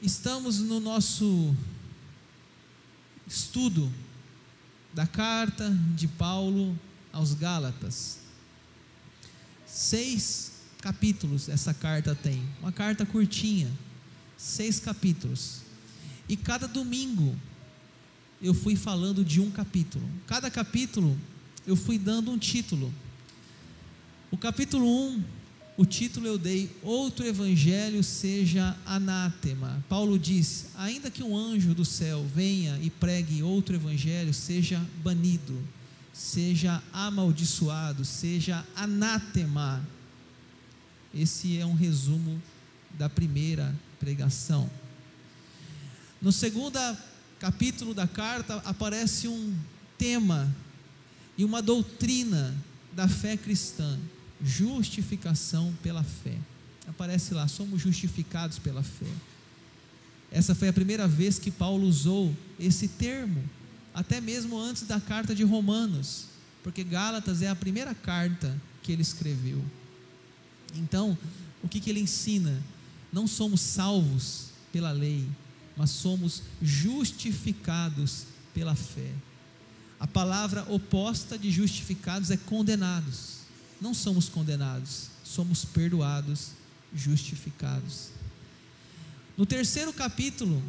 Estamos no nosso estudo da carta de Paulo aos Gálatas. Seis capítulos essa carta tem, uma carta curtinha, seis capítulos. E cada domingo eu fui falando de um capítulo. Cada capítulo eu fui dando um título. O capítulo 1, o título eu dei: Outro evangelho seja anátema. Paulo diz: Ainda que um anjo do céu venha e pregue outro evangelho, seja banido, seja amaldiçoado, seja anátema. Esse é um resumo da primeira pregação. No segundo capítulo da carta aparece um tema e uma doutrina da fé cristã: justificação pela fé. Aparece lá, somos justificados pela fé. Essa foi a primeira vez que Paulo usou esse termo, até mesmo antes da carta de Romanos, porque Gálatas é a primeira carta que ele escreveu. Então, o que, que ele ensina? Não somos salvos pela lei, mas somos justificados pela fé. A palavra oposta de justificados é condenados. Não somos condenados, somos perdoados, justificados. No terceiro capítulo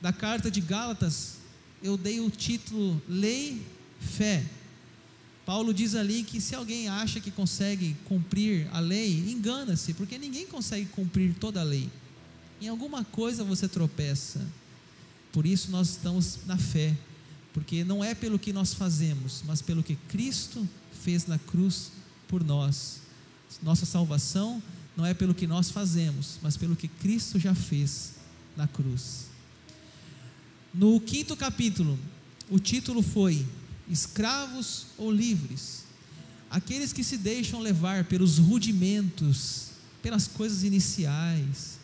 da carta de Gálatas, eu dei o título Lei, Fé. Paulo diz ali que se alguém acha que consegue cumprir a lei, engana-se, porque ninguém consegue cumprir toda a lei. Em alguma coisa você tropeça. Por isso nós estamos na fé, porque não é pelo que nós fazemos, mas pelo que Cristo fez na cruz por nós. Nossa salvação não é pelo que nós fazemos, mas pelo que Cristo já fez na cruz. No quinto capítulo, o título foi Escravos ou livres? Aqueles que se deixam levar pelos rudimentos, pelas coisas iniciais,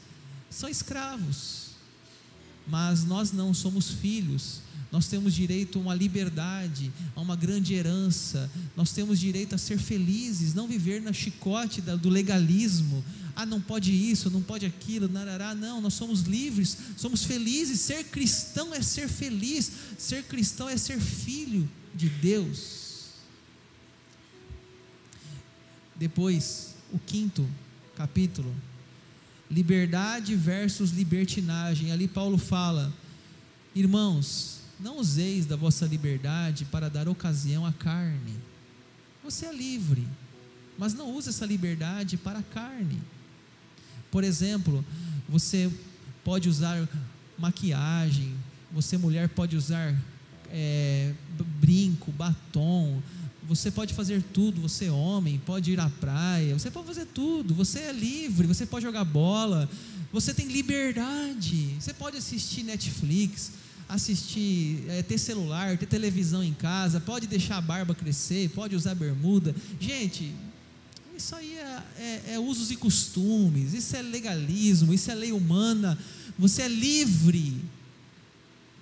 são escravos. Mas nós não somos filhos. Nós temos direito a uma liberdade, a uma grande herança. Nós temos direito a ser felizes, não viver na chicote do legalismo. Ah, não pode isso, não pode aquilo, narará. Não, nós somos livres, somos felizes. Ser cristão é ser feliz. Ser cristão é ser filho de Deus. Depois, o quinto capítulo liberdade versus libertinagem. Ali Paulo fala: irmãos, não useis da vossa liberdade para dar ocasião à carne. Você é livre, mas não use essa liberdade para a carne. Por exemplo, você pode usar maquiagem, você mulher pode usar é, brinco, batom, você pode fazer tudo, você é homem, pode ir à praia, você pode fazer tudo, você é livre, você pode jogar bola, você tem liberdade, você pode assistir Netflix, assistir, é, ter celular, ter televisão em casa, pode deixar a barba crescer, pode usar bermuda. Gente, isso aí é, é, é usos e costumes, isso é legalismo, isso é lei humana. Você é livre,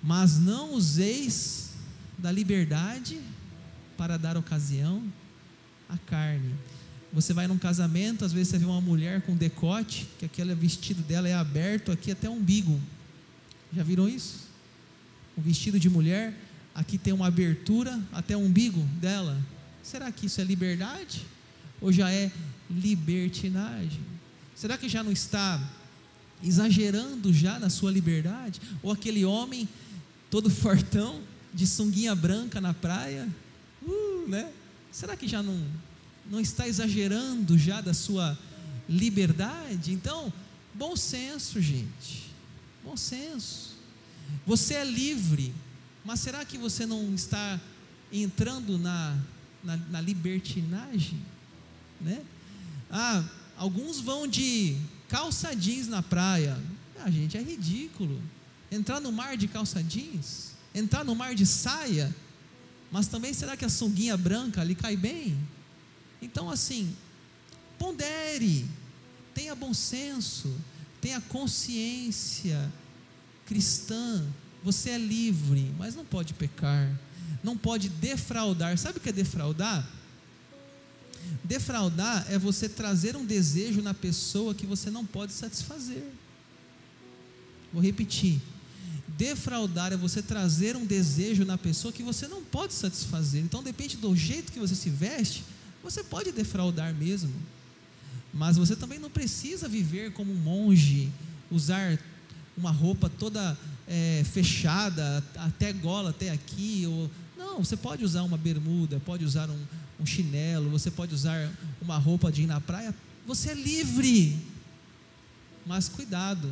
mas não useis da liberdade para dar ocasião à carne. Você vai num casamento, às vezes você vê uma mulher com decote, que aquele vestido dela é aberto aqui até o umbigo. Já viram isso? Vestido de mulher, aqui tem uma abertura até o umbigo dela. Será que isso é liberdade? Ou já é libertinagem? Será que já não está exagerando já na sua liberdade? Ou aquele homem todo fortão, de sunguinha branca na praia, uh, né? Será que já não, não está exagerando já da sua liberdade? Então, bom senso, gente. Bom senso. Você é livre, mas será que você não está entrando na, na, na libertinagem? Né? Ah, alguns vão de calça jeans na praia. Ah, gente, é ridículo. Entrar no mar de calça jeans, entrar no mar de saia, mas também será que a sunguinha branca lhe cai bem? Então, assim, pondere, tenha bom senso, tenha consciência cristã. Você é livre, mas não pode pecar, não pode defraudar. Sabe o que é defraudar? Defraudar é você trazer um desejo na pessoa que você não pode satisfazer. Vou repetir. Defraudar é você trazer um desejo na pessoa que você não pode satisfazer. Então, depende do jeito que você se veste, você pode defraudar mesmo. Mas você também não precisa viver como um monge, usar uma roupa toda é, fechada, até gola, até aqui. Ou, não, você pode usar uma bermuda, pode usar um, um chinelo, você pode usar uma roupa de ir na praia. Você é livre. Mas cuidado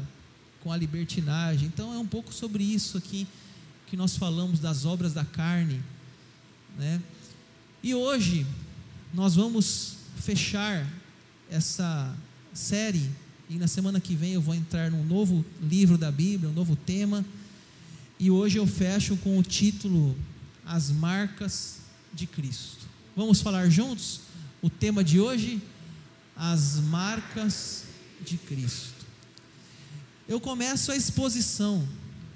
com a libertinagem. Então é um pouco sobre isso aqui que nós falamos das obras da carne, né? E hoje nós vamos fechar essa série e na semana que vem eu vou entrar num novo livro da Bíblia, um novo tema. E hoje eu fecho com o título As Marcas de Cristo. Vamos falar juntos? O tema de hoje, As Marcas de Cristo. Eu começo a exposição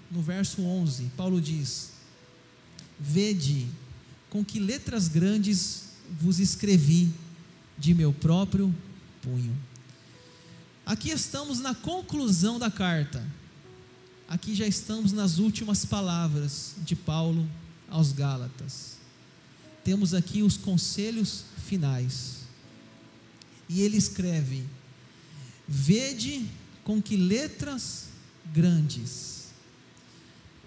no verso 11. Paulo diz: Vede com que letras grandes vos escrevi de meu próprio punho. Aqui estamos na conclusão da carta. Aqui já estamos nas últimas palavras de Paulo aos Gálatas. Temos aqui os conselhos finais. E ele escreve: Vede com que letras grandes.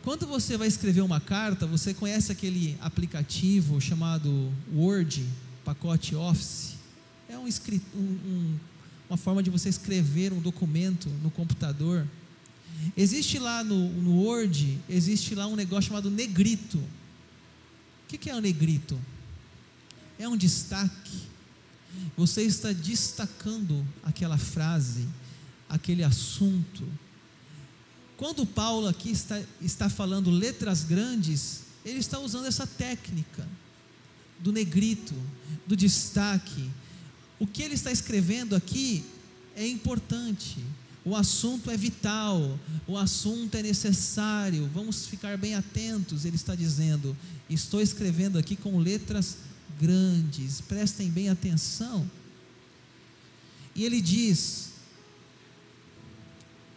Quando você vai escrever uma carta, você conhece aquele aplicativo chamado Word, pacote Office? É um, um, uma forma de você escrever um documento no computador. Existe lá no, no Word, existe lá um negócio chamado negrito. O que, que é o negrito? É um destaque. Você está destacando aquela frase, aquele assunto. Quando Paulo aqui está, está falando letras grandes, ele está usando essa técnica do negrito, do destaque. O que ele está escrevendo aqui é importante, o assunto é vital, o assunto é necessário, vamos ficar bem atentos. Ele está dizendo: estou escrevendo aqui com letras grandes, prestem bem atenção. E ele diz: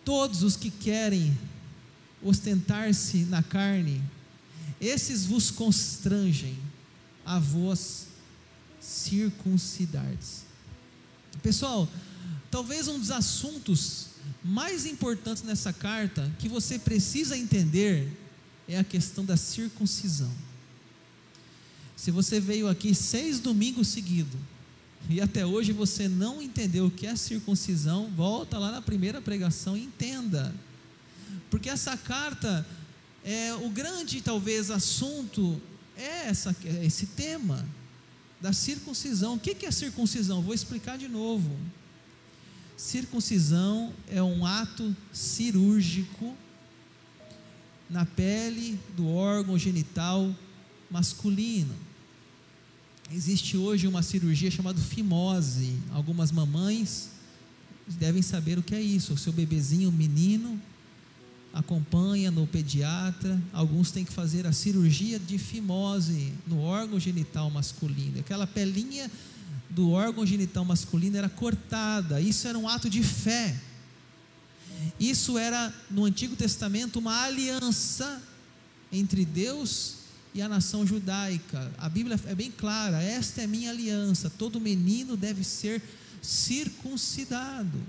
todos os que querem ostentar-se na carne, esses vos constrangem a vós circuncidardes. Pessoal, talvez um dos assuntos mais importantes nessa carta que você precisa entender é a questão da circuncisão. Se você veio aqui seis domingos seguidos e até hoje você não entendeu o que é circuncisão, volta lá na primeira pregação e entenda. Porque essa carta, é, o grande talvez assunto é essa, é esse tema da circuncisão. O que é circuncisão? Vou explicar de novo. Circuncisão é um ato cirúrgico na pele do órgão genital masculino. Existe hoje uma cirurgia chamada fimose. Algumas mamães devem saber o que é isso. O seu bebezinho menino acompanha no pediatra. Alguns têm que fazer a cirurgia de fimose no órgão genital masculino. Aquela pelinha do órgão genital masculino era cortada. Isso era um ato de fé. Isso era no Antigo Testamento uma aliança entre Deus e a nação judaica. A Bíblia é bem clara: esta é minha aliança, todo menino deve ser circuncidado.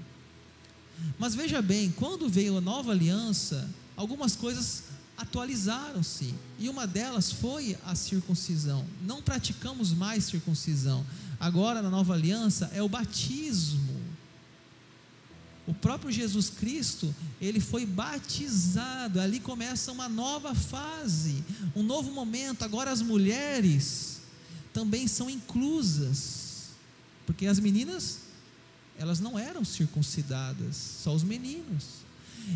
Mas veja bem, quando veio a nova aliança, algumas coisas atualizaram-se, e uma delas foi a circuncisão. Não praticamos mais circuncisão. Agora, na nova aliança, é o batismo. O próprio Jesus Cristo, ele foi batizado. Ali começa uma nova fase, um novo momento. Agora as mulheres também são inclusas, porque as meninas elas não eram circuncidadas, só os meninos.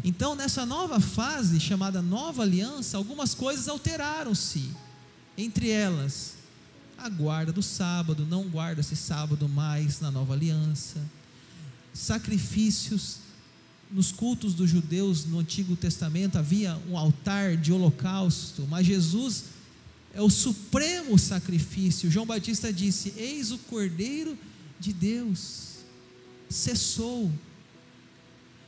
Então, nessa nova fase chamada nova aliança, algumas coisas alteraram-se. Entre elas, a guarda do sábado, não guarda-se sábado mais na nova aliança sacrifícios. Nos cultos dos judeus no Antigo Testamento havia um altar de holocausto, mas Jesus é o supremo sacrifício. João Batista disse: Eis o Cordeiro de Deus, cessou.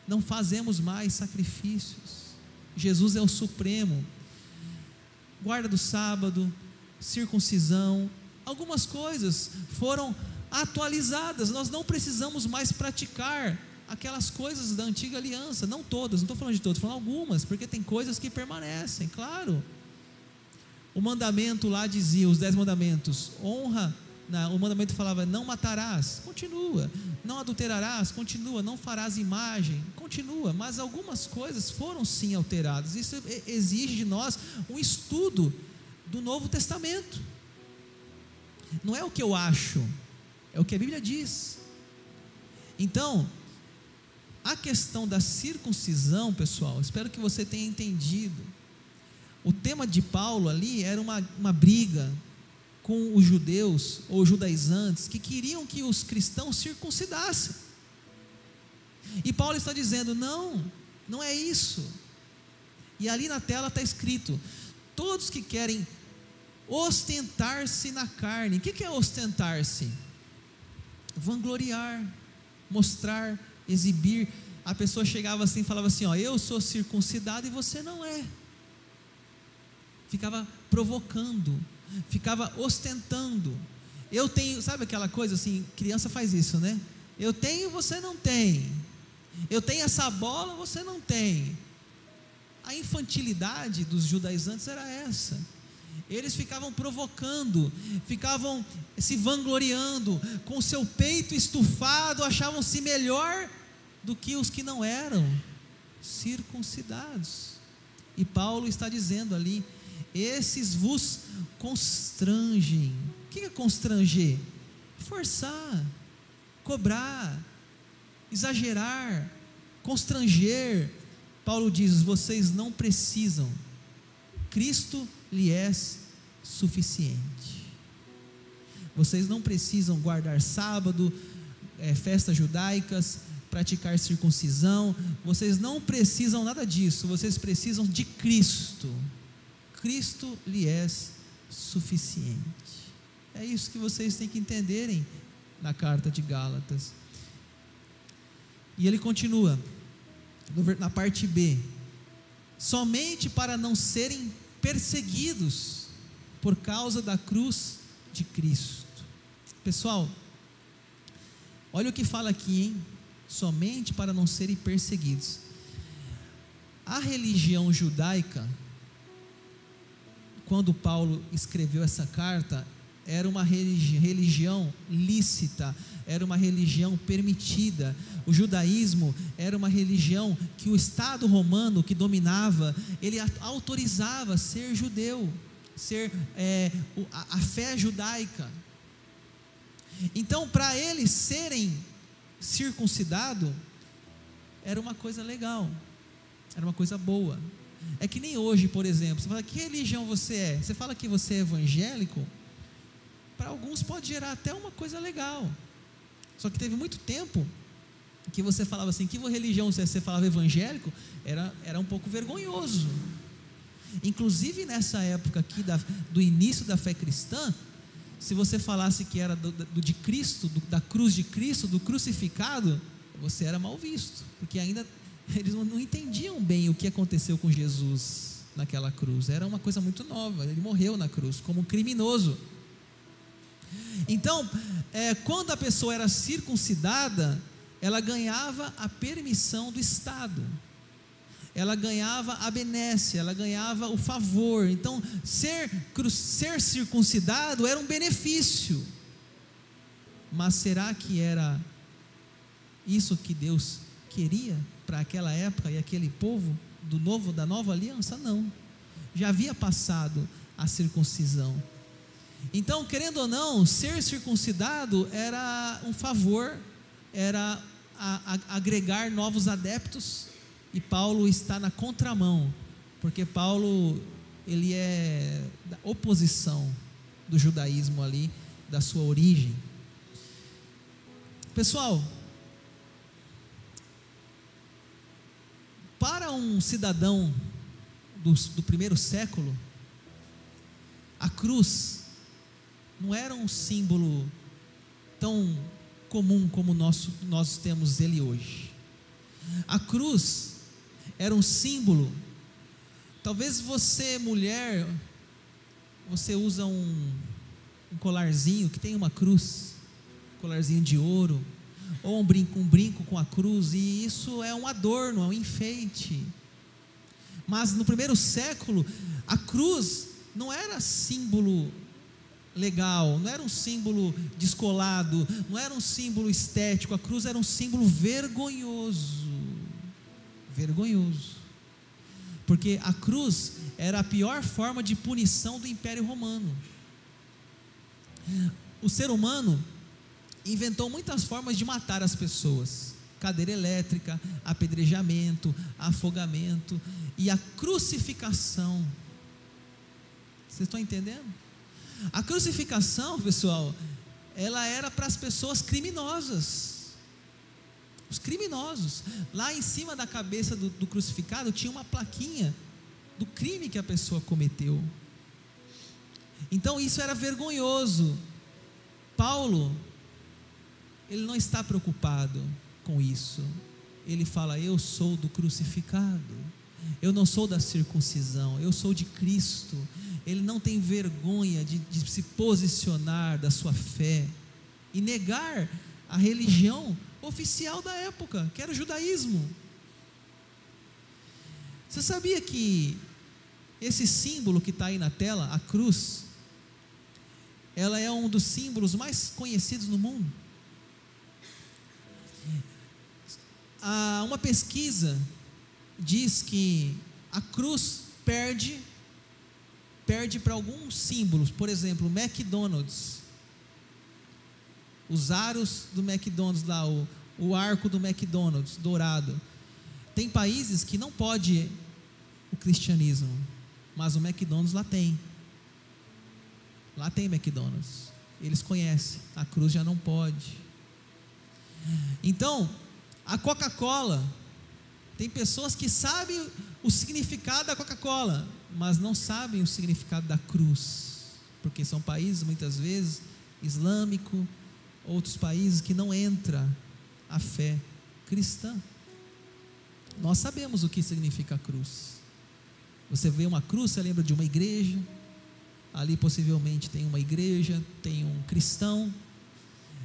não fazemos mais sacrifícios. Jesus é o supremo. Guarda do sábado, circuncisão, algumas coisas foram atualizadas. Nós não precisamos mais praticar aquelas coisas da antiga aliança, não todas, não estou falando de todas, estou falando algumas, porque tem coisas que permanecem, claro. O mandamento lá dizia, os dez mandamentos, honra, o mandamento falava, não matarás, continua, não adulterarás, continua, não farás imagem, continua, mas algumas coisas foram sim alteradas, isso exige de nós um estudo do Novo Testamento, não é o que eu acho, é o que a Bíblia diz. Então, a questão da circuncisão, pessoal, espero que você tenha entendido. O tema de Paulo ali era uma, uma briga com os judeus ou judaizantes que queriam que os cristãos circuncidassem. E Paulo está dizendo: não, não é isso. E ali na tela está escrito: todos que querem ostentar-se na carne. O que é ostentar-se? Vangloriar, mostrar exibir. A pessoa chegava assim e falava assim: Ó, eu sou circuncidado e você não é. Ficava provocando, ficava ostentando. Eu tenho, sabe aquela coisa assim? Criança faz isso, né? Eu tenho, você não tem. Eu tenho essa bola, você não tem. A infantilidade dos judaizantes era essa. Eles ficavam provocando, ficavam se vangloriando, com seu peito estufado, achavam-se melhor do que os que não eram circuncidados. E Paulo está dizendo ali: esses vos constrangem. O que é constranger? Forçar, cobrar, exagerar, constranger. Paulo diz: vocês não precisam, Cristo lhe é suficiente. Vocês não precisam guardar sábado, é, festas judaicas, praticar circuncisão, vocês não precisam nada disso, vocês precisam de Cristo. Cristo lhe é suficiente. É isso que vocês têm que entenderem na carta de Gálatas. E ele continua, na parte B: somente para não serem perseguidos por causa da cruz de Cristo. Pessoal, olha o que fala aqui, hein? Somente para não serem perseguidos. A religião judaica, quando Paulo escreveu essa carta, era uma religi religião lícita, era uma religião permitida. O judaísmo era uma religião que o Estado romano que dominava, ele autorizava ser judeu, ser é, a fé judaica. Então, para eles serem circuncidados, era uma coisa legal, era uma coisa boa. É que nem hoje, por exemplo, você fala, que religião você é? Você fala que você é evangélico, para alguns pode gerar até uma coisa legal. Só que teve muito tempo que você falava assim, que religião você, você falava evangélico, era, era um pouco vergonhoso. Inclusive nessa época aqui da, do início da fé cristã, se você falasse que era do, do de Cristo, do, da cruz de Cristo, do crucificado, você era mal visto, porque ainda eles não, entendiam bem o que aconteceu com Jesus naquela cruz. Era uma coisa muito nova. Ele morreu na cruz como criminoso. Então, é, quando a pessoa era circuncidada, ela ganhava a permissão do Estado, ela ganhava a benécia, ela ganhava o favor. Então, ser, ser circuncidado era um benefício. Mas será que era isso que Deus queria para aquela época e aquele povo do novo da nova aliança? Não. Já havia passado a circuncisão. Então, querendo ou não, ser circuncidado era um favor, era a, a, agregar novos adeptos, e Paulo está na contramão, porque Paulo ele é da oposição do judaísmo ali, da sua origem. Pessoal, para um cidadão do, do primeiro século, a cruz não era um símbolo tão comum como nós, temos ele hoje. A cruz era um símbolo. Talvez você, mulher, você usa um, um colarzinho que tem uma cruz, um colarzinho de ouro, ou um brinco, um brinco com a cruz, e isso é um adorno, é um enfeite. Mas no primeiro século, a cruz não era símbolo legal, não era um símbolo descolado, não era um símbolo estético, a cruz era um símbolo vergonhoso. Vergonhoso. Porque a cruz era a pior forma de punição do Império Romano. O ser humano inventou muitas formas de matar as pessoas: cadeira elétrica, apedrejamento, afogamento e a crucificação. Vocês estão entendendo? A crucificação, pessoal, ela era para as pessoas criminosas. Os criminosos. Lá em cima da cabeça do, do crucificado tinha uma plaquinha do crime que a pessoa cometeu. Então isso era vergonhoso. Paulo, ele não está preocupado com isso. Ele fala: Eu sou do crucificado. Eu não sou da circuncisão, eu sou de Cristo. Ele não tem vergonha de, de se posicionar da sua fé e negar a religião oficial da época, que era o judaísmo. Você sabia que esse símbolo que está aí na tela, a cruz, ela é um dos símbolos mais conhecidos no mundo? Há uma pesquisa diz que a cruz perde perde para alguns símbolos, por exemplo, McDonald's. Os aros do McDonald's lá, o, o arco do McDonald's dourado. Tem países que não pode o cristianismo, mas o McDonald's lá tem. Lá tem McDonald's. Eles conhecem. A cruz já não pode. Então, a Coca-Cola tem pessoas que sabem o significado da Coca-Cola, mas não sabem o significado da cruz, porque são países muitas vezes islâmico, outros países que não entra a fé cristã. Nós sabemos o que significa a cruz. Você vê uma cruz, você lembra de uma igreja. Ali possivelmente tem uma igreja, tem um cristão,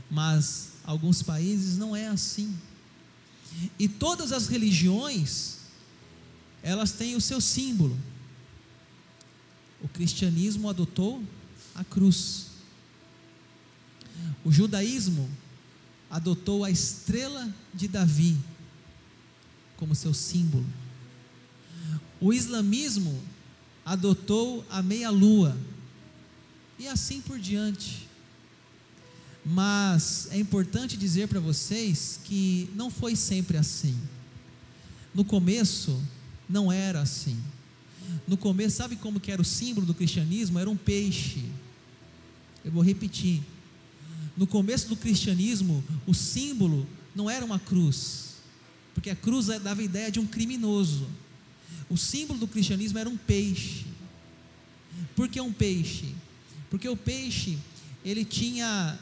mas alguns países não é assim. E todas as religiões, elas têm o seu símbolo. O cristianismo adotou a cruz. O judaísmo adotou a estrela de Davi como seu símbolo. O islamismo adotou a meia-lua. E assim por diante. Mas é importante dizer para vocês que não foi sempre assim. No começo, não era assim. No começo, sabe como que era o símbolo do cristianismo? Era um peixe. Eu vou repetir. No começo do cristianismo, o símbolo não era uma cruz, porque a cruz dava a ideia de um criminoso. O símbolo do cristianismo era um peixe. Por que um peixe? Porque o peixe, ele tinha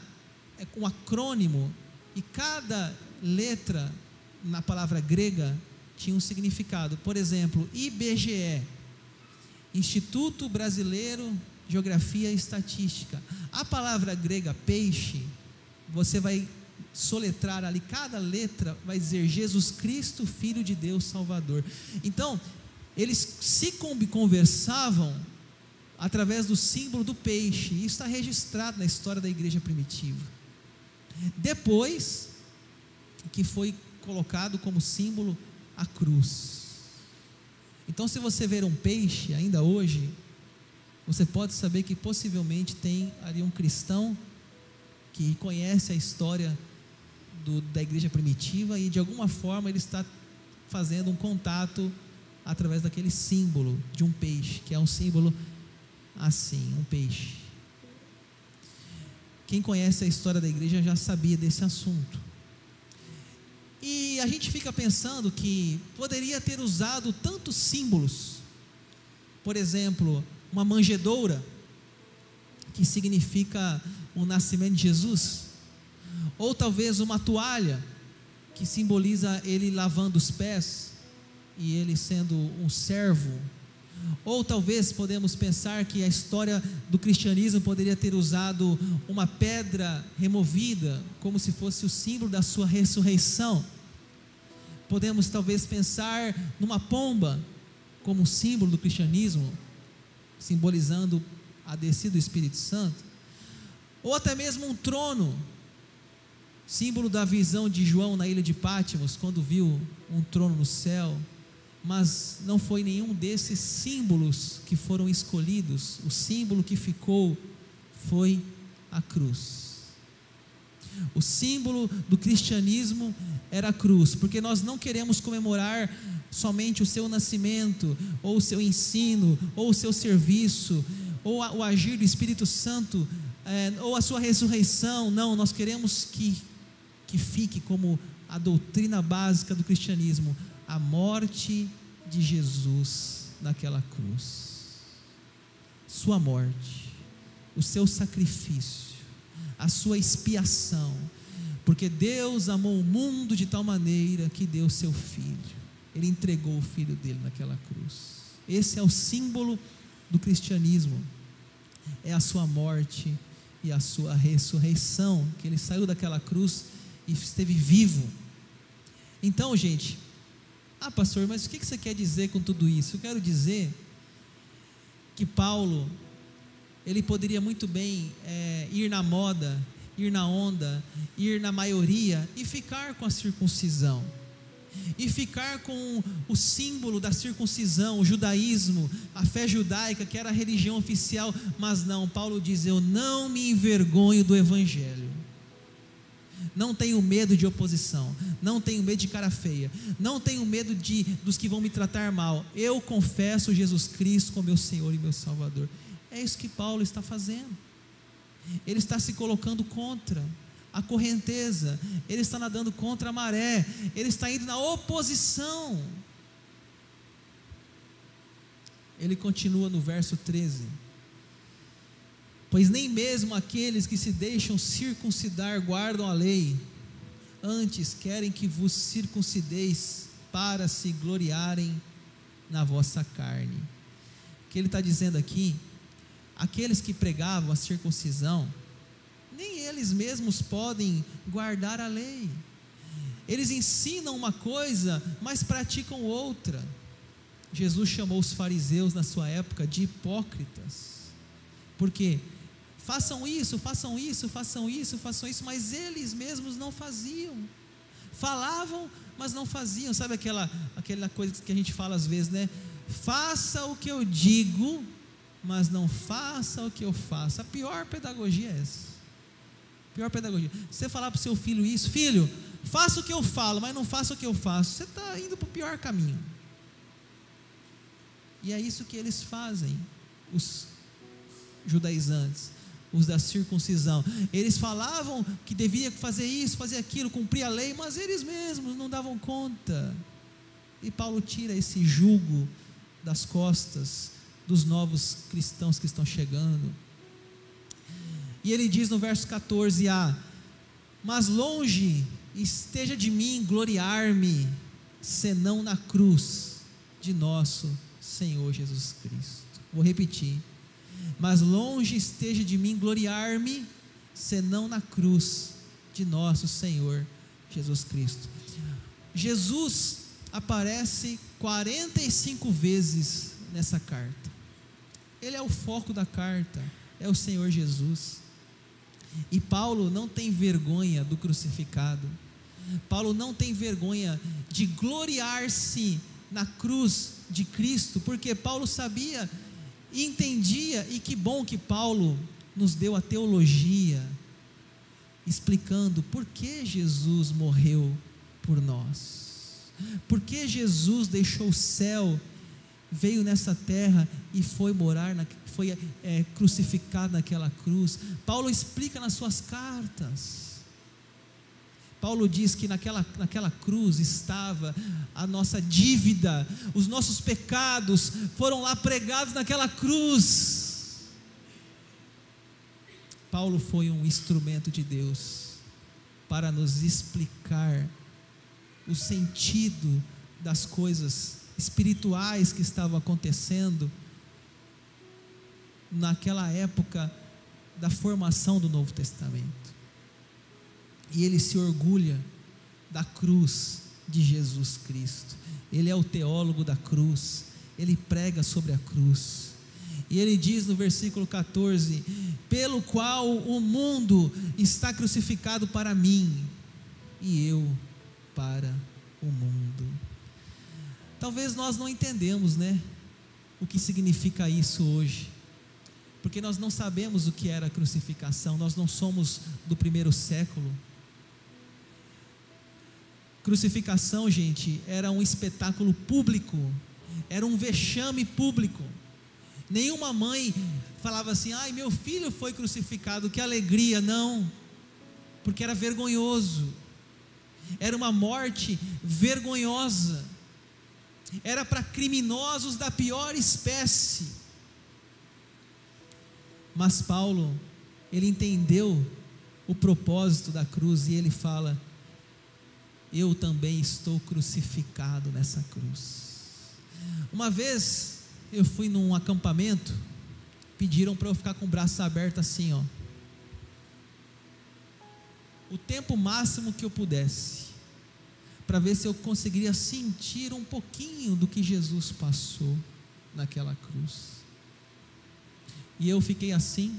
é um acrônimo e cada letra na palavra grega tinha um significado. Por exemplo, IBGE, Instituto Brasileiro de Geografia e Estatística. A palavra grega peixe, você vai soletrar ali, cada letra vai dizer Jesus Cristo, Filho de Deus Salvador. Então, eles se conversavam através do símbolo do peixe, isso está registrado na história da igreja primitiva. Depois que foi colocado como símbolo a cruz. Então, se você ver um peixe ainda hoje, você pode saber que possivelmente tem ali um cristão que conhece a história do, da igreja primitiva e de alguma forma ele está fazendo um contato através daquele símbolo de um peixe, que é um símbolo assim, um peixe. Quem conhece a história da igreja já sabia desse assunto. E a gente fica pensando que poderia ter usado tantos símbolos. Por exemplo, uma manjedoura, que significa o nascimento de Jesus. Ou talvez uma toalha, que simboliza ele lavando os pés e ele sendo um servo. Ou talvez podemos pensar que a história do cristianismo poderia ter usado uma pedra removida como se fosse o símbolo da sua ressurreição. Podemos talvez pensar numa pomba como símbolo do cristianismo, simbolizando a descida do Espírito Santo. Ou até mesmo um trono, símbolo da visão de João na ilha de Pátimos, quando viu um trono no céu mas não foi nenhum desses símbolos que foram escolhidos, o símbolo que ficou foi a cruz. O símbolo do cristianismo era a cruz, porque nós não queremos comemorar somente o seu nascimento, ou o seu ensino, ou o seu serviço, ou o agir do Espírito Santo, é, ou a sua ressurreição. Não, nós queremos que, que fique como a doutrina básica do cristianismo: a morte de Jesus naquela cruz. Sua morte, o seu sacrifício, a sua expiação, porque Deus amou o mundo de tal maneira que deu seu filho. Ele entregou o filho dele naquela cruz. Esse é o símbolo do cristianismo. É a sua morte e a sua ressurreição, que ele saiu daquela cruz e esteve vivo. Então, gente, ah, pastor, mas o que você quer dizer com tudo isso? Eu quero dizer que Paulo, ele poderia muito bem é, ir na moda, ir na onda, ir na maioria e ficar com a circuncisão. E ficar com o símbolo da circuncisão, o judaísmo, a fé judaica, que era a religião oficial, mas não, Paulo diz: Eu não me envergonho do Evangelho não tenho medo de oposição, não tenho medo de cara feia, não tenho medo de dos que vão me tratar mal. Eu confesso Jesus Cristo como meu Senhor e meu Salvador. É isso que Paulo está fazendo. Ele está se colocando contra a correnteza, ele está nadando contra a maré, ele está indo na oposição. Ele continua no verso 13 Pois nem mesmo aqueles que se deixam circuncidar guardam a lei, antes querem que vos circuncideis para se gloriarem na vossa carne. O que ele está dizendo aqui? Aqueles que pregavam a circuncisão, nem eles mesmos podem guardar a lei. Eles ensinam uma coisa, mas praticam outra. Jesus chamou os fariseus na sua época de hipócritas. Por quê? Façam isso, façam isso, façam isso, façam isso, mas eles mesmos não faziam. Falavam, mas não faziam. Sabe aquela, aquela coisa que a gente fala às vezes, né? Faça o que eu digo, mas não faça o que eu faço. A pior pedagogia é essa. Pior pedagogia. Você falar para o seu filho isso, filho, faça o que eu falo, mas não faça o que eu faço. Você está indo para o pior caminho. E é isso que eles fazem, os judaizantes os da circuncisão. Eles falavam que devia fazer isso, fazer aquilo, cumprir a lei, mas eles mesmos não davam conta. E Paulo tira esse jugo das costas dos novos cristãos que estão chegando. E ele diz no verso 14a: Mas longe esteja de mim gloriar-me, senão na cruz de nosso Senhor Jesus Cristo. Vou repetir mas longe esteja de mim gloriar-me, senão na cruz de nosso Senhor Jesus Cristo. Jesus aparece 45 vezes nessa carta. Ele é o foco da carta, é o Senhor Jesus. E Paulo não tem vergonha do crucificado. Paulo não tem vergonha de gloriar-se na cruz de Cristo, porque Paulo sabia e entendia, e que bom que Paulo nos deu a teologia, explicando por que Jesus morreu por nós, por que Jesus deixou o céu, veio nessa terra e foi morar, na, foi é, crucificado naquela cruz. Paulo explica nas suas cartas. Paulo diz que naquela, naquela cruz estava a nossa dívida, os nossos pecados foram lá pregados naquela cruz. Paulo foi um instrumento de Deus para nos explicar o sentido das coisas espirituais que estavam acontecendo naquela época da formação do Novo Testamento. E ele se orgulha da cruz de Jesus Cristo. Ele é o teólogo da cruz, ele prega sobre a cruz. E ele diz no versículo 14: Pelo qual o mundo está crucificado para mim, e eu para o mundo. Talvez nós não entendemos, né? O que significa isso hoje. Porque nós não sabemos o que era a crucificação, nós não somos do primeiro século. Crucificação, gente, era um espetáculo público, era um vexame público. Nenhuma mãe falava assim: ai, meu filho foi crucificado, que alegria. Não, porque era vergonhoso, era uma morte vergonhosa, era para criminosos da pior espécie. Mas Paulo, ele entendeu o propósito da cruz e ele fala: Eu também estou crucificado nessa cruz. Uma vez eu fui num acampamento, pediram para eu ficar com o braço aberto assim, ó. O tempo máximo que eu pudesse, para ver se eu conseguiria sentir um pouquinho do que Jesus passou naquela cruz. E eu fiquei assim,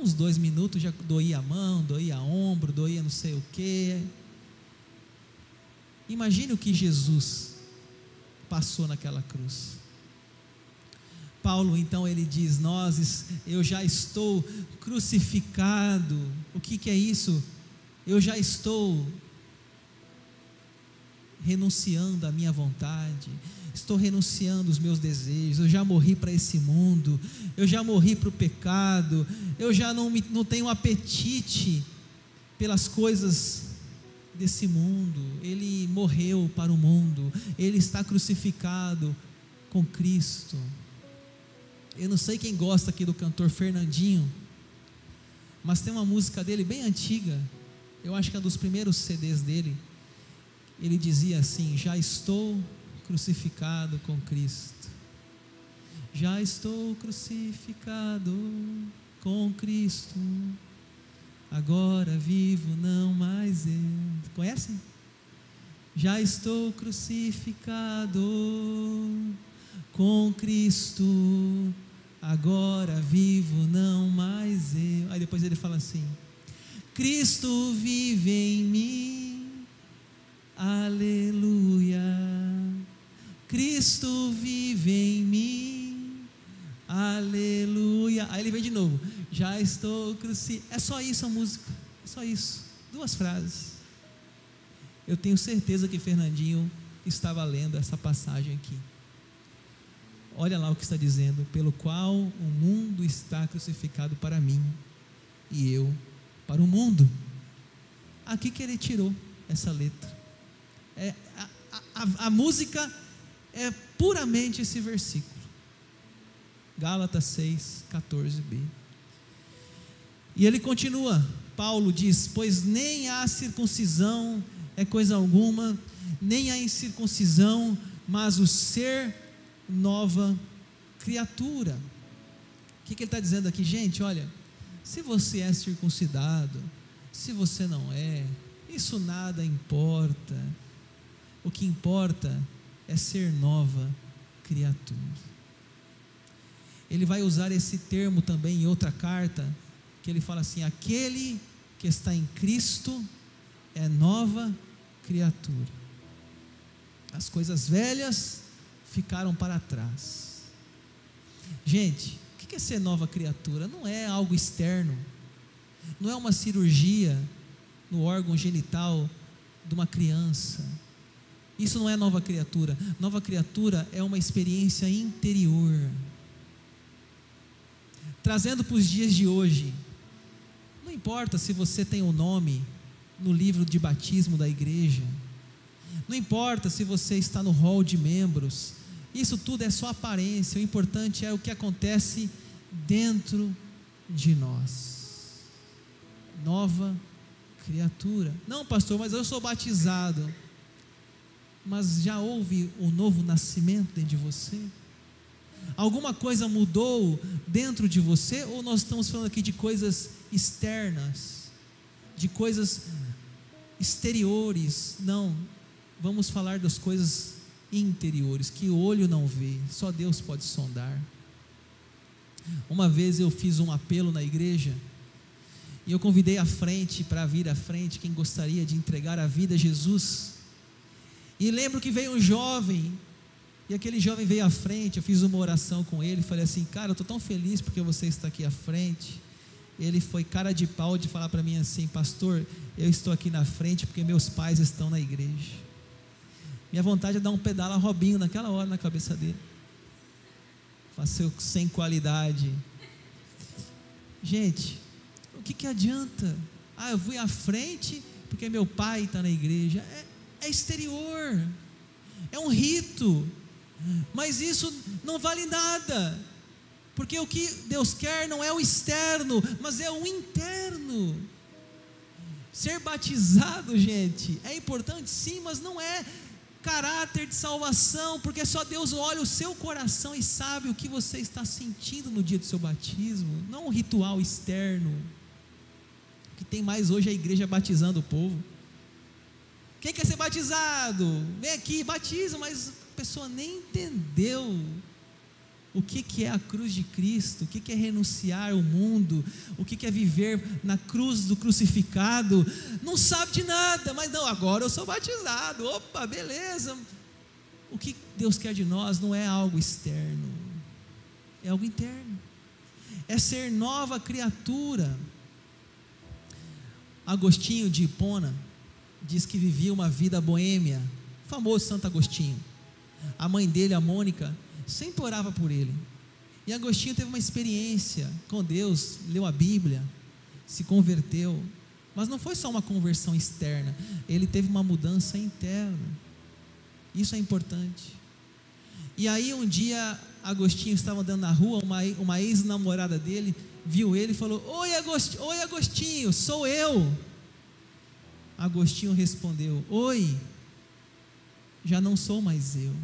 uns dois minutos, já doía a mão, doía a ombro, doía não sei o que. Imagine o que Jesus passou naquela cruz. Paulo então ele diz: Nós, eu já estou crucificado. O que, que é isso? Eu já estou renunciando à minha vontade, estou renunciando os meus desejos. Eu já morri para esse mundo, eu já morri para o pecado, eu já não, me, não tenho apetite pelas coisas desse mundo, ele morreu para o mundo, ele está crucificado com Cristo. Eu não sei quem gosta aqui do cantor Fernandinho, mas tem uma música dele bem antiga, eu acho que é um dos primeiros CDs dele. Ele dizia assim: Já estou crucificado com Cristo. Já estou crucificado com Cristo. Agora vivo, não mais eu. Conhecem? Já estou crucificado com Cristo. Agora vivo, não mais eu. Aí depois ele fala assim: Cristo vive em mim. Aleluia. Cristo vive em mim. Aleluia. Aí ele vem de novo já estou crucificado. É só isso a música, é só isso. Duas frases. Eu tenho certeza que Fernandinho estava lendo essa passagem aqui. Olha lá o que está dizendo: pelo qual o mundo está crucificado para mim e eu para o mundo. Aqui que ele tirou essa letra. É, a, a, a música é puramente esse versículo. Gálatas 6, 14b. E ele continua, Paulo diz: Pois nem a circuncisão é coisa alguma, nem a incircuncisão, mas o ser nova criatura. O que, que ele está dizendo aqui, gente? Olha, se você é circuncidado, se você não é, isso nada importa. O que importa é ser nova criatura. Ele vai usar esse termo também em outra carta, que ele fala assim: aquele que está em Cristo é nova criatura. As coisas velhas ficaram para trás. Gente, o que é ser nova criatura? Não é algo externo, não é uma cirurgia no órgão genital de uma criança. Isso não é nova criatura. Nova criatura é uma experiência interior. Trazendo para os dias de hoje, não importa se você tem o um nome no livro de batismo da igreja, não importa se você está no hall de membros, isso tudo é só aparência, o importante é o que acontece dentro de nós. Nova criatura. Não, pastor, mas eu sou batizado. Mas já houve um novo nascimento dentro de você? Alguma coisa mudou dentro de você? Ou nós estamos falando aqui de coisas externas? De coisas exteriores? Não, vamos falar das coisas interiores, que o olho não vê, só Deus pode sondar. Uma vez eu fiz um apelo na igreja e eu convidei à frente para vir à frente quem gostaria de entregar a vida a Jesus. E lembro que veio um jovem e aquele jovem veio à frente. Eu fiz uma oração com ele, falei assim, cara, eu estou tão feliz porque você está aqui à frente. Ele foi cara de pau de falar para mim assim, pastor, eu estou aqui na frente porque meus pais estão na igreja. Minha vontade é dar um pedala Robinho naquela hora na cabeça dele. Fazer sem qualidade. Gente, o que, que adianta? Ah, eu fui à frente porque meu pai está na igreja. É, é exterior, é um rito, mas isso não vale nada, porque o que Deus quer não é o externo, mas é o interno. Ser batizado, gente, é importante sim, mas não é caráter de salvação, porque só Deus olha o seu coração e sabe o que você está sentindo no dia do seu batismo, não um ritual externo. O que tem mais hoje é a igreja batizando o povo. Quem quer ser batizado? Vem aqui, batiza, mas a pessoa nem entendeu o que, que é a cruz de Cristo, o que, que é renunciar ao mundo, o que, que é viver na cruz do crucificado, não sabe de nada, mas não, agora eu sou batizado, opa, beleza. O que Deus quer de nós não é algo externo, é algo interno, é ser nova criatura. Agostinho de Hipona diz que vivia uma vida boêmia, famoso Santo Agostinho. A mãe dele, a Mônica, sempre orava por ele. E Agostinho teve uma experiência com Deus, leu a Bíblia, se converteu. Mas não foi só uma conversão externa, ele teve uma mudança interna. Isso é importante. E aí um dia Agostinho estava andando na rua, uma, uma ex-namorada dele viu ele e falou: Oi Agostinho, Oi Agostinho, sou eu. Agostinho respondeu: Oi, já não sou mais eu.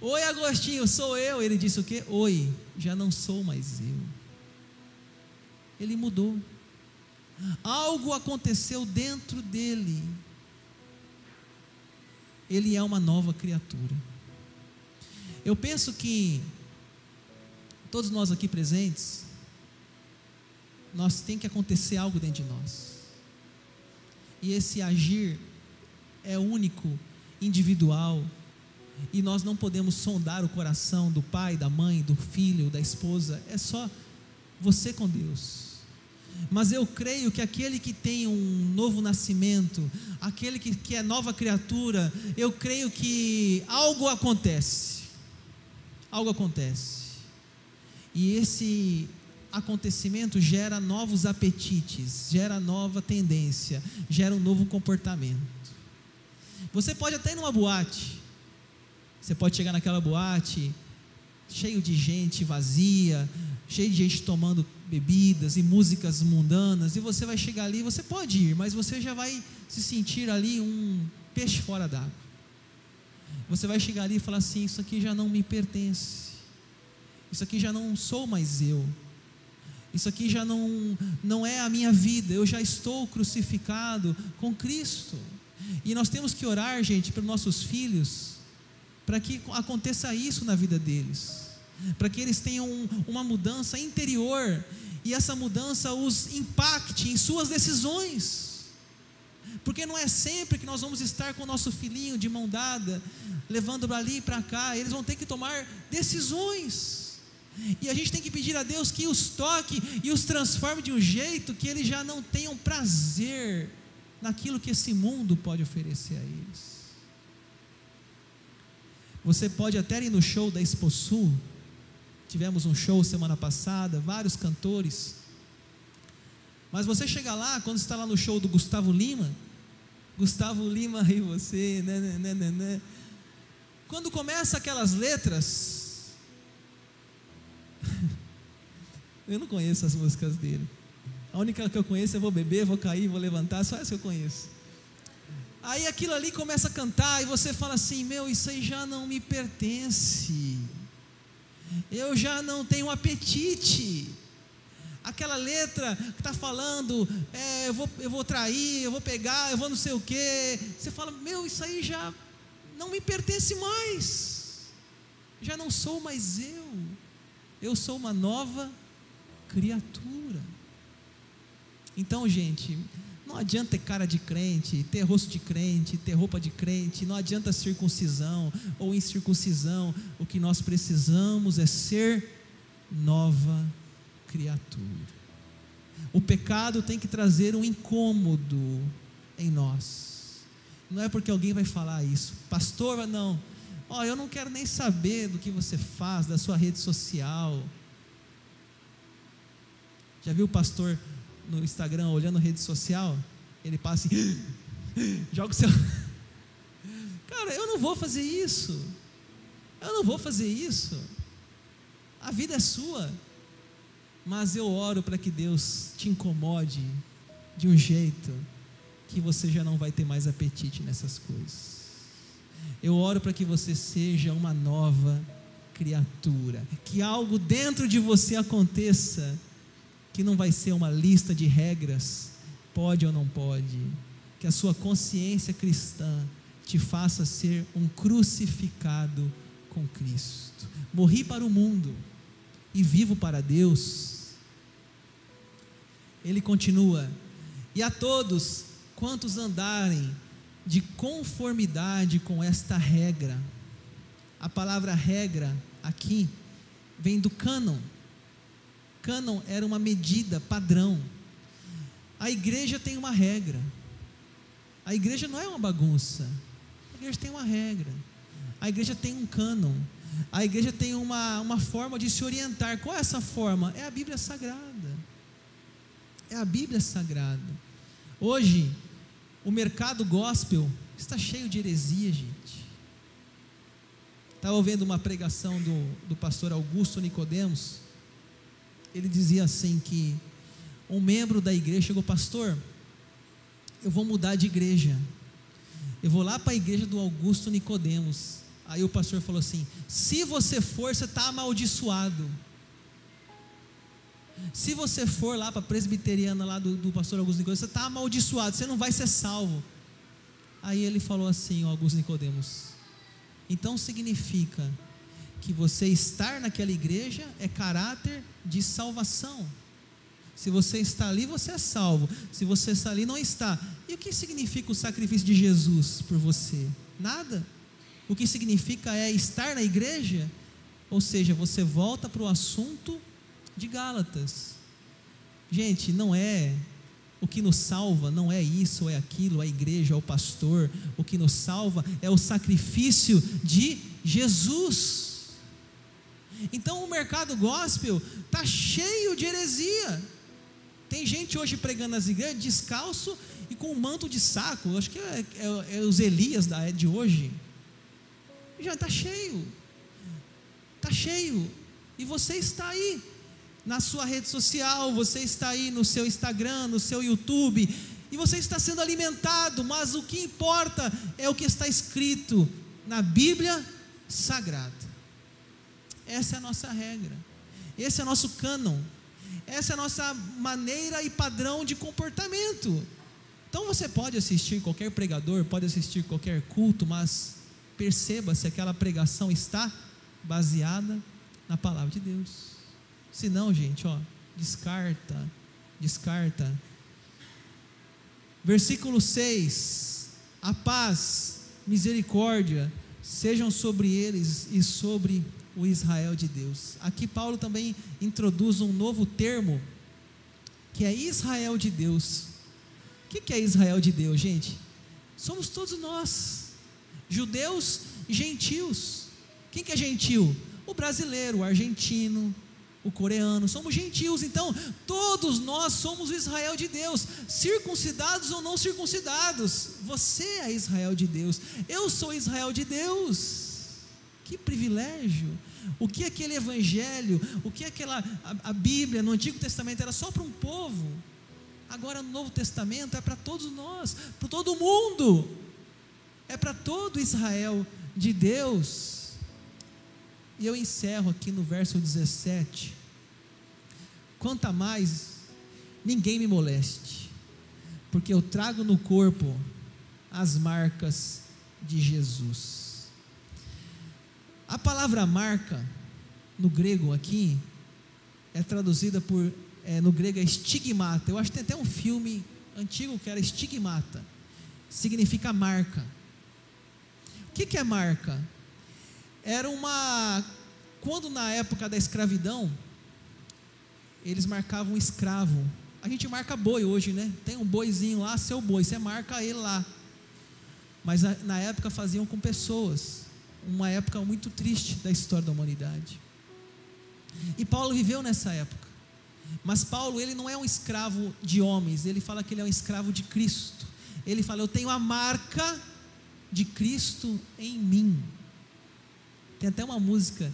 Oi, Agostinho, sou eu. Ele disse o quê? Oi, já não sou mais eu. Ele mudou. Algo aconteceu dentro dele. Ele é uma nova criatura. Eu penso que todos nós aqui presentes, nós tem que acontecer algo dentro de nós. E esse agir é único, individual, e nós não podemos sondar o coração do pai, da mãe, do filho, da esposa, é só você com Deus. Mas eu creio que aquele que tem um novo nascimento, aquele que, que é nova criatura, eu creio que algo acontece. Algo acontece. E esse acontecimento gera novos apetites, gera nova tendência, gera um novo comportamento. Você pode até ir numa boate, você pode chegar naquela boate cheio de gente vazia, cheio de gente tomando bebidas e músicas mundanas, e você vai chegar ali, você pode ir, mas você já vai se sentir ali um peixe fora d'água. Você vai chegar ali e falar assim: Isso aqui já não me pertence, isso aqui já não sou mais eu, isso aqui já não, não é a minha vida, eu já estou crucificado com Cristo. E nós temos que orar, gente, para nossos filhos para que aconteça isso na vida deles, para que eles tenham uma mudança interior e essa mudança os impacte em suas decisões. Porque não é sempre que nós vamos estar com o nosso filhinho de mão dada, levando para ali e para cá, eles vão ter que tomar decisões. E a gente tem que pedir a Deus que os toque e os transforme de um jeito que eles já não tenham prazer naquilo que esse mundo pode oferecer a eles. Você pode até ir no show da Expo Sul. Tivemos um show semana passada, vários cantores. Mas você chega lá, quando está lá no show do Gustavo Lima, Gustavo Lima e você, né, né, né, né, né. Quando começa aquelas letras, eu não conheço as músicas dele. A única que eu conheço é vou beber, vou cair, vou levantar, só essa que eu conheço. Aí aquilo ali começa a cantar e você fala assim: Meu, isso aí já não me pertence. Eu já não tenho apetite. Aquela letra que está falando, é, eu, vou, eu vou trair, eu vou pegar, eu vou não sei o quê. Você fala: Meu, isso aí já não me pertence mais. Já não sou mais eu. Eu sou uma nova criatura. Então, gente, não adianta ter cara de crente, ter rosto de crente, ter roupa de crente, não adianta circuncisão ou incircuncisão. O que nós precisamos é ser nova criatura. O pecado tem que trazer um incômodo em nós. Não é porque alguém vai falar isso, pastor, não. Ó, oh, eu não quero nem saber do que você faz, da sua rede social. Já viu o pastor no Instagram olhando rede social? Ele passa assim, joga o seu. Cara, eu não vou fazer isso. Eu não vou fazer isso. A vida é sua. Mas eu oro para que Deus te incomode de um jeito que você já não vai ter mais apetite nessas coisas. Eu oro para que você seja uma nova criatura, que algo dentro de você aconteça que não vai ser uma lista de regras, pode ou não pode, que a sua consciência cristã te faça ser um crucificado com Cristo. Morri para o mundo e vivo para Deus. Ele continua: E a todos quantos andarem de conformidade com esta regra. A palavra regra aqui vem do cânon cânon era uma medida padrão. A igreja tem uma regra. A igreja não é uma bagunça. A igreja tem uma regra. A igreja tem um cânon. A igreja tem uma, uma forma de se orientar. Qual é essa forma? É a Bíblia Sagrada. É a Bíblia Sagrada. Hoje, o mercado gospel está cheio de heresia, gente. Estava ouvindo uma pregação do, do pastor Augusto Nicodemos ele dizia assim que um membro da igreja chegou, pastor, eu vou mudar de igreja. Eu vou lá para a igreja do Augusto Nicodemos. Aí o pastor falou assim: se você for, você está amaldiçoado. Se você for lá para a presbiteriana lá do, do pastor Augusto Nicodemos, você está amaldiçoado, você não vai ser salvo. Aí ele falou assim, Augusto Nicodemos. Então significa que você estar naquela igreja é caráter de salvação. Se você está ali, você é salvo. Se você está ali, não está. E o que significa o sacrifício de Jesus por você? Nada. O que significa é estar na igreja, ou seja, você volta para o assunto de Gálatas. Gente, não é o que nos salva, não é isso é aquilo, a igreja, é o pastor. O que nos salva é o sacrifício de Jesus. Então o mercado gospel está cheio de heresia. Tem gente hoje pregando nas igrejas descalço e com um manto de saco. Acho que é, é, é os Elias da, de hoje. Já está cheio. Está cheio. E você está aí na sua rede social, você está aí no seu Instagram, no seu YouTube, e você está sendo alimentado, mas o que importa é o que está escrito na Bíblia Sagrada. Essa é a nossa regra. Esse é o nosso cânon. Essa é a nossa maneira e padrão de comportamento. Então você pode assistir qualquer pregador, pode assistir qualquer culto, mas perceba se aquela pregação está baseada na palavra de Deus. Se não, gente, ó, descarta, descarta. Versículo 6: A paz, misericórdia sejam sobre eles e sobre o Israel de Deus. Aqui Paulo também introduz um novo termo, que é Israel de Deus. O que é Israel de Deus, gente? Somos todos nós, judeus e gentios. Quem que é gentil? O brasileiro, o argentino, o coreano, somos gentios, então todos nós somos o Israel de Deus, circuncidados ou não circuncidados. Você é Israel de Deus, eu sou Israel de Deus. Que privilégio! O que aquele evangelho, o que aquela a, a Bíblia no Antigo Testamento era só para um povo. Agora no Novo Testamento é para todos nós, para todo mundo, é para todo Israel de Deus. E eu encerro aqui no verso 17. Quanto a mais, ninguém me moleste, porque eu trago no corpo as marcas de Jesus. A palavra marca, no grego aqui, é traduzida por é, no grego é estigmata. Eu acho que tem até um filme antigo que era estigmata. Significa marca. O que, que é marca? Era uma. Quando na época da escravidão, eles marcavam escravo. A gente marca boi hoje, né? Tem um boizinho lá, seu boi, você marca ele lá. Mas na época faziam com pessoas. Uma época muito triste da história da humanidade. E Paulo viveu nessa época. Mas Paulo, ele não é um escravo de homens, ele fala que ele é um escravo de Cristo. Ele fala: Eu tenho a marca de Cristo em mim. Tem até uma música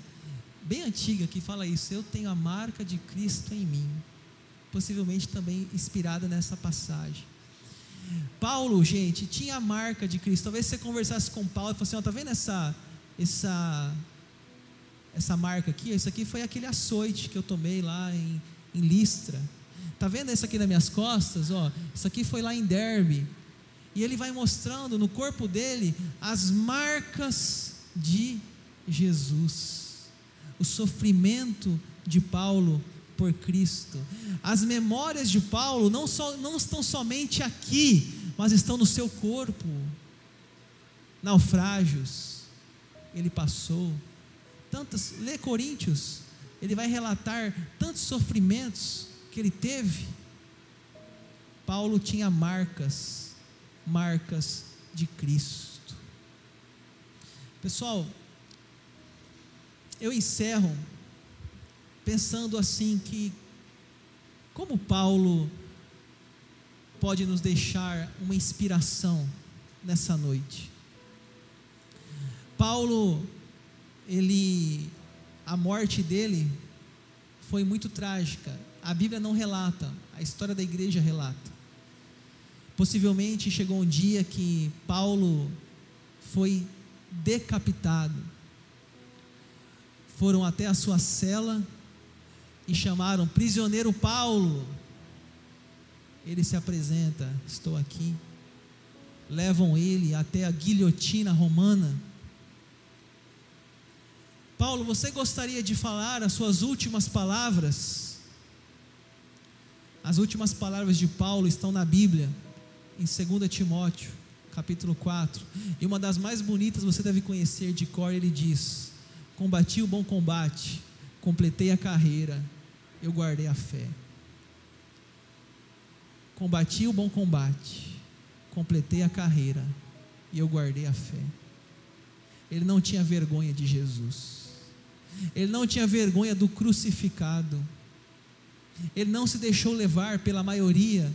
bem antiga que fala isso: Eu tenho a marca de Cristo em mim. Possivelmente também inspirada nessa passagem. Paulo, gente, tinha a marca de Cristo. Talvez você conversasse com Paulo e falasse: assim, Ó, tá vendo essa, essa, essa marca aqui? Isso aqui foi aquele açoite que eu tomei lá em em Listra. Tá vendo isso aqui nas minhas costas? Ó, isso aqui foi lá em Derbe. E ele vai mostrando no corpo dele as marcas de Jesus. O sofrimento de Paulo por Cristo. As memórias de Paulo não, só, não estão somente aqui, mas estão no seu corpo. Naufrágios, ele passou. Tantas, lê Coríntios, ele vai relatar tantos sofrimentos que ele teve. Paulo tinha marcas, marcas de Cristo. Pessoal, eu encerro pensando assim que como Paulo pode nos deixar uma inspiração nessa noite. Paulo ele a morte dele foi muito trágica. A Bíblia não relata, a história da igreja relata. Possivelmente chegou um dia que Paulo foi decapitado. Foram até a sua cela e chamaram prisioneiro Paulo. Ele se apresenta: Estou aqui. Levam ele até a guilhotina romana Paulo, você gostaria de falar as suas últimas palavras? As últimas palavras de Paulo estão na Bíblia, em 2 Timóteo, capítulo 4. E uma das mais bonitas você deve conhecer de cor, ele diz: Combati o bom combate, completei a carreira, eu guardei a fé. Combati o bom combate, completei a carreira e eu guardei a fé. Ele não tinha vergonha de Jesus. Ele não tinha vergonha do crucificado. Ele não se deixou levar pela maioria,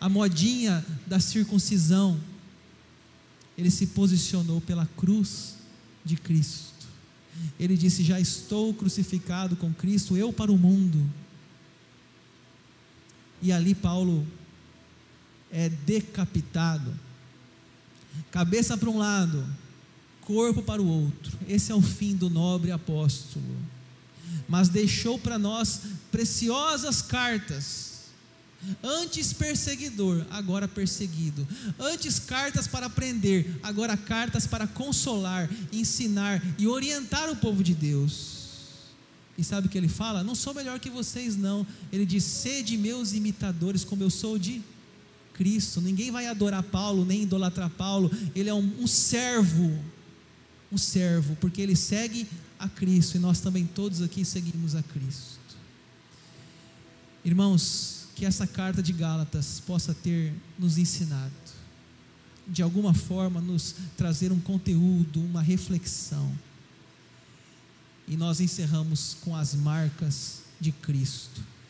a modinha da circuncisão. Ele se posicionou pela cruz de Cristo. Ele disse: Já estou crucificado com Cristo, eu para o mundo. E ali Paulo é decapitado, cabeça para um lado, corpo para o outro. Esse é o fim do nobre apóstolo. Mas deixou para nós preciosas cartas. Antes perseguidor, agora perseguido. Antes cartas para aprender, agora cartas para consolar, ensinar e orientar o povo de Deus. E sabe o que ele fala? Não sou melhor que vocês, não. Ele diz: sede meus imitadores, como eu sou de Cristo. Ninguém vai adorar Paulo, nem idolatrar Paulo. Ele é um, um servo um servo, porque ele segue a Cristo e nós também todos aqui seguimos a Cristo. Irmãos, que essa carta de Gálatas possa ter nos ensinado, de alguma forma, nos trazer um conteúdo, uma reflexão. E nós encerramos com as marcas de Cristo.